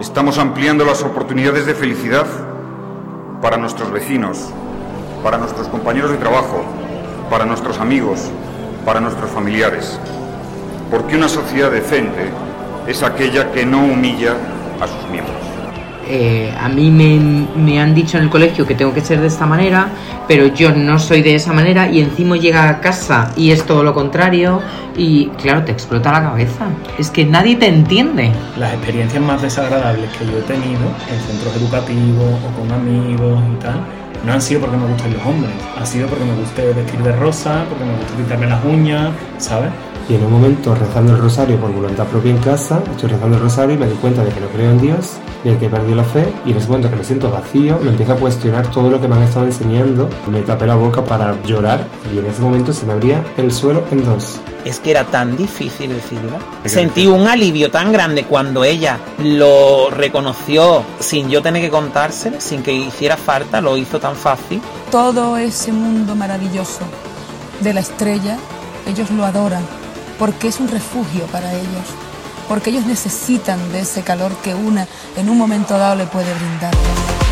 Estamos ampliando las oportunidades de felicidad para nuestros vecinos, para nuestros compañeros de trabajo, para nuestros amigos, para nuestros familiares. Porque una sociedad decente es aquella que no humilla a sus miembros. Eh, a mí me, me, han dicho en el colegio que tengo que ser de esta manera, pero yo no soy de esa manera y encima llega a casa y es todo lo contrario y claro, te explota la cabeza. Es que nadie te entiende. Las experiencias más desagradables que yo he tenido en centros educativos o con amigos y tal, no han sido porque me gusten los hombres, ha sido porque me guste vestir de rosa, porque me gusta pintarme las uñas, ¿sabes? Y en un momento rezando el rosario por voluntad propia en casa, estoy rezando el rosario y me doy cuenta de que no creo en Dios, y el que perdió la fe, y en ese momento que me siento vacío, me empiezo a cuestionar todo lo que me han estado enseñando, me tapé la boca para llorar, y en ese momento se me abría el suelo en dos. Es que era tan difícil decirlo. Sentí un alivio tan grande cuando ella lo reconoció sin yo tener que contárselo, sin que hiciera falta, lo hizo tan fácil. Todo ese mundo maravilloso de la estrella, ellos lo adoran porque es un refugio para ellos, porque ellos necesitan de ese calor que una en un momento dado le puede brindar.